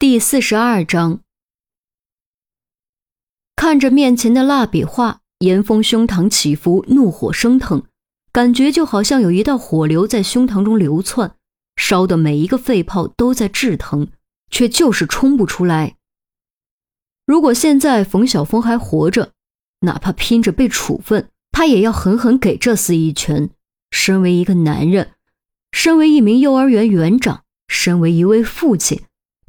第四十二章，看着面前的蜡笔画，严峰胸膛起伏，怒火升腾，感觉就好像有一道火流在胸膛中流窜，烧的每一个肺泡都在炙疼，却就是冲不出来。如果现在冯晓峰还活着，哪怕拼着被处分，他也要狠狠给这厮一拳。身为一个男人，身为一名幼儿园园长，身为一位父亲。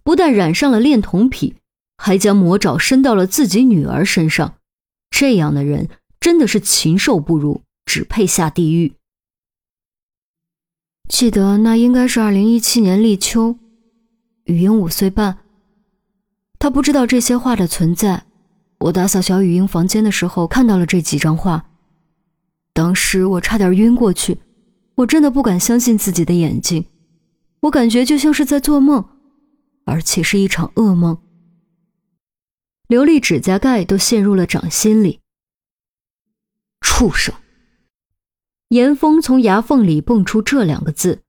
不但染上了恋童癖，还将魔爪伸到了自己女儿身上，这样的人真的是禽兽不如，只配下地狱。记得那应该是二零一七年立秋，雨英五岁半。他不知道这些画的存在。我打扫小雨英房间的时候看到了这几张画，当时我差点晕过去，我真的不敢相信自己的眼睛，我感觉就像是在做梦。而且是一场噩梦。刘丽指甲盖都陷入了掌心里。畜生！严峰从牙缝里蹦出这两个字。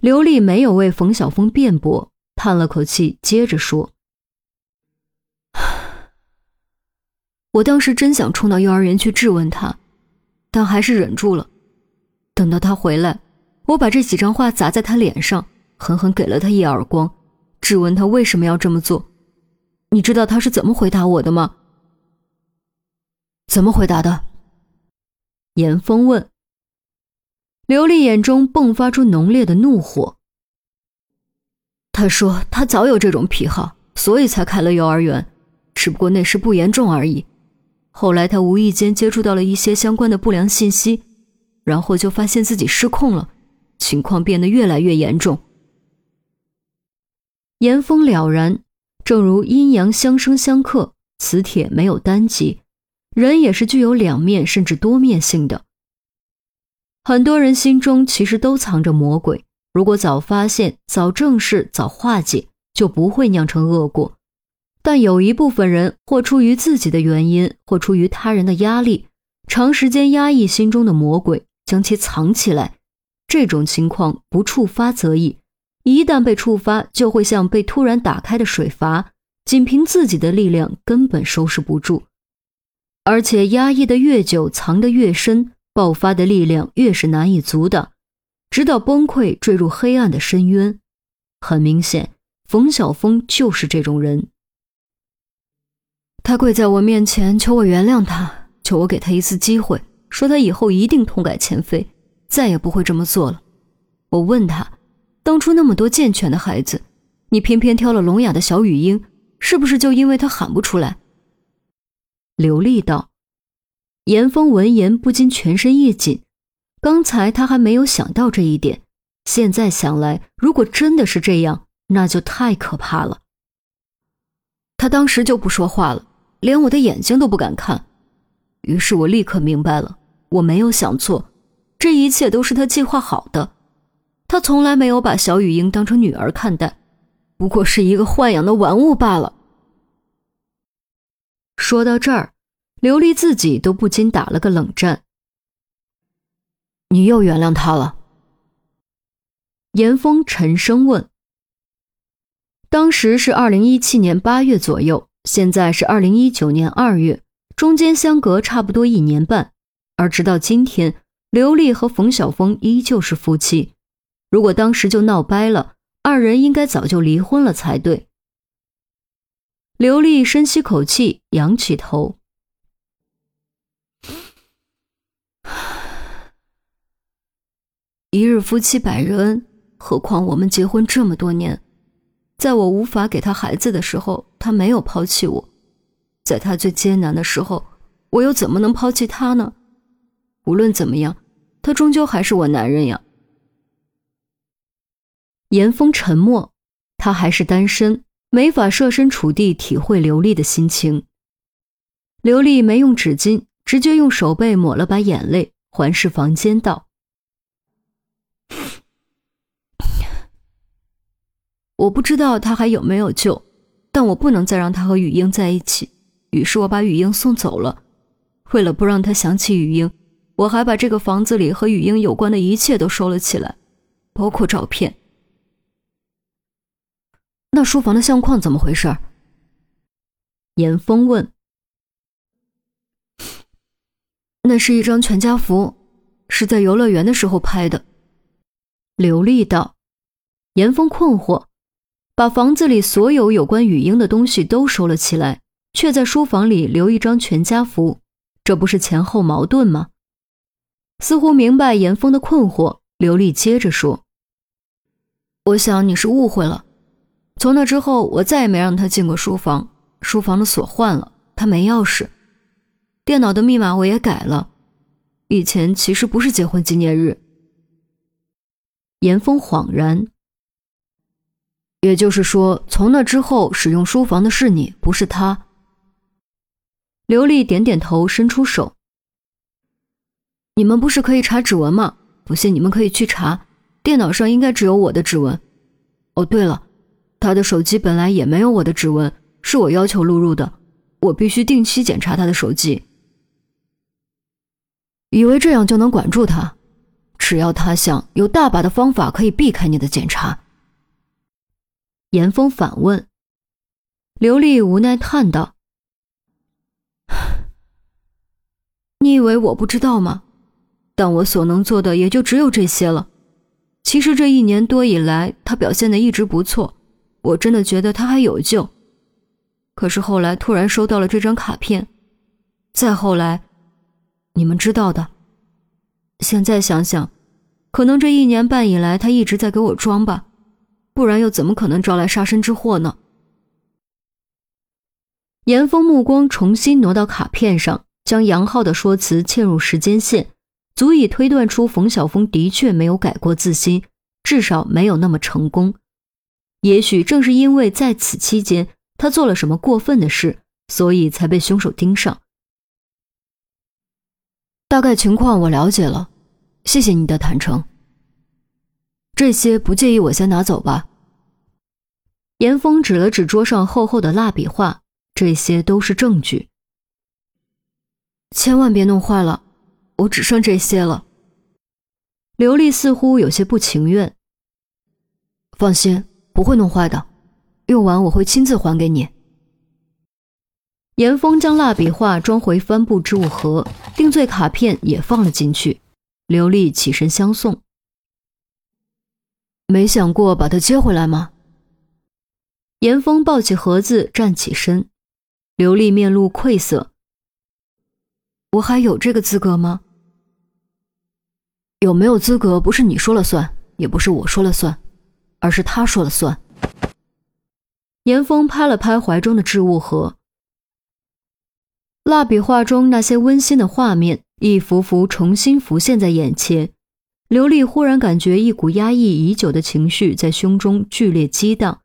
刘丽没有为冯晓峰辩驳，叹了口气，接着说：“我当时真想冲到幼儿园去质问他，但还是忍住了。等到他回来，我把这几张画砸在他脸上，狠狠给了他一耳光。”质问他为什么要这么做？你知道他是怎么回答我的吗？怎么回答的？严峰问。刘丽眼中迸发出浓烈的怒火。他说他早有这种癖好，所以才开了幼儿园，只不过那时不严重而已。后来他无意间接触到了一些相关的不良信息，然后就发现自己失控了，情况变得越来越严重。严风了然，正如阴阳相生相克，磁铁没有单极，人也是具有两面甚至多面性的。很多人心中其实都藏着魔鬼，如果早发现、早正视、早化解，就不会酿成恶果。但有一部分人，或出于自己的原因，或出于他人的压力，长时间压抑心中的魔鬼，将其藏起来。这种情况不触发则已。一旦被触发，就会像被突然打开的水阀，仅凭自己的力量根本收拾不住。而且压抑的越久，藏得越深，爆发的力量越是难以阻挡，直到崩溃，坠入黑暗的深渊。很明显，冯晓峰就是这种人。他跪在我面前，求我原谅他，求我给他一次机会，说他以后一定痛改前非，再也不会这么做了。我问他。当初那么多健全的孩子，你偏偏挑了聋哑的小雨英，是不是就因为他喊不出来？刘丽道。严峰闻言不禁全身一紧，刚才他还没有想到这一点，现在想来，如果真的是这样，那就太可怕了。他当时就不说话了，连我的眼睛都不敢看。于是我立刻明白了，我没有想错，这一切都是他计划好的。他从来没有把小雨英当成女儿看待，不过是一个豢养的玩物罢了。说到这儿，刘丽自己都不禁打了个冷战。你又原谅他了？严峰沉声问。当时是二零一七年八月左右，现在是二零一九年二月，中间相隔差不多一年半，而直到今天，刘丽和冯晓峰依旧是夫妻。如果当时就闹掰了，二人应该早就离婚了才对。刘丽深吸口气，仰起头。一日夫妻百日恩，何况我们结婚这么多年，在我无法给他孩子的时候，他没有抛弃我；在他最艰难的时候，我又怎么能抛弃他呢？无论怎么样，他终究还是我男人呀。严峰沉默，他还是单身，没法设身处地体会刘丽的心情。刘丽没用纸巾，直接用手背抹了把眼泪，环视房间道：“我不知道他还有没有救，但我不能再让他和雨英在一起。于是我把雨英送走了。为了不让他想起雨英，我还把这个房子里和雨英有关的一切都收了起来，包括照片。”那书房的相框怎么回事？严峰问。那是一张全家福，是在游乐园的时候拍的。刘丽道。严峰困惑，把房子里所有有关雨英的东西都收了起来，却在书房里留一张全家福，这不是前后矛盾吗？似乎明白严峰的困惑，刘丽接着说：“我想你是误会了。从那之后，我再也没让他进过书房。书房的锁换了，他没钥匙。电脑的密码我也改了。以前其实不是结婚纪念日。”严峰恍然。也就是说，从那之后，使用书房的是你，不是他。刘丽点点头，伸出手。你们不是可以查指纹吗？不信你们可以去查，电脑上应该只有我的指纹。哦，对了，他的手机本来也没有我的指纹，是我要求录入的，我必须定期检查他的手机。以为这样就能管住他？只要他想，有大把的方法可以避开你的检查。严峰反问，刘丽无奈叹道：“你以为我不知道吗？”但我所能做的也就只有这些了。其实这一年多以来，他表现的一直不错，我真的觉得他还有救。可是后来突然收到了这张卡片，再后来，你们知道的。现在想想，可能这一年半以来他一直在给我装吧，不然又怎么可能招来杀身之祸呢？严峰目光重新挪到卡片上，将杨浩的说辞嵌入时间线。足以推断出冯晓峰的确没有改过自新，至少没有那么成功。也许正是因为在此期间他做了什么过分的事，所以才被凶手盯上。大概情况我了解了，谢谢你的坦诚。这些不介意我先拿走吧？严峰指了指桌上厚厚的蜡笔画，这些都是证据，千万别弄坏了。我只剩这些了。刘丽似乎有些不情愿。放心，不会弄坏的，用完我会亲自还给你。严峰将蜡笔画装回帆布置物盒，定罪卡片也放了进去。刘丽起身相送。没想过把他接回来吗？严峰抱起盒子站起身，刘丽面露愧色。我还有这个资格吗？有没有资格不是你说了算，也不是我说了算，而是他说了算。严峰拍了拍怀中的置物盒，蜡笔画中那些温馨的画面一幅幅重新浮现在眼前。刘丽忽然感觉一股压抑已久的情绪在胸中剧烈激荡，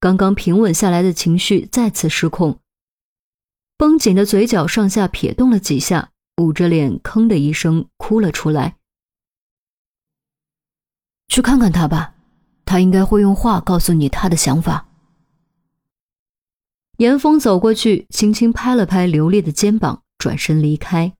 刚刚平稳下来的情绪再次失控，绷紧的嘴角上下撇动了几下，捂着脸，吭的一声哭了出来。去看看他吧，他应该会用话告诉你他的想法。严峰走过去，轻轻拍了拍刘烈的肩膀，转身离开。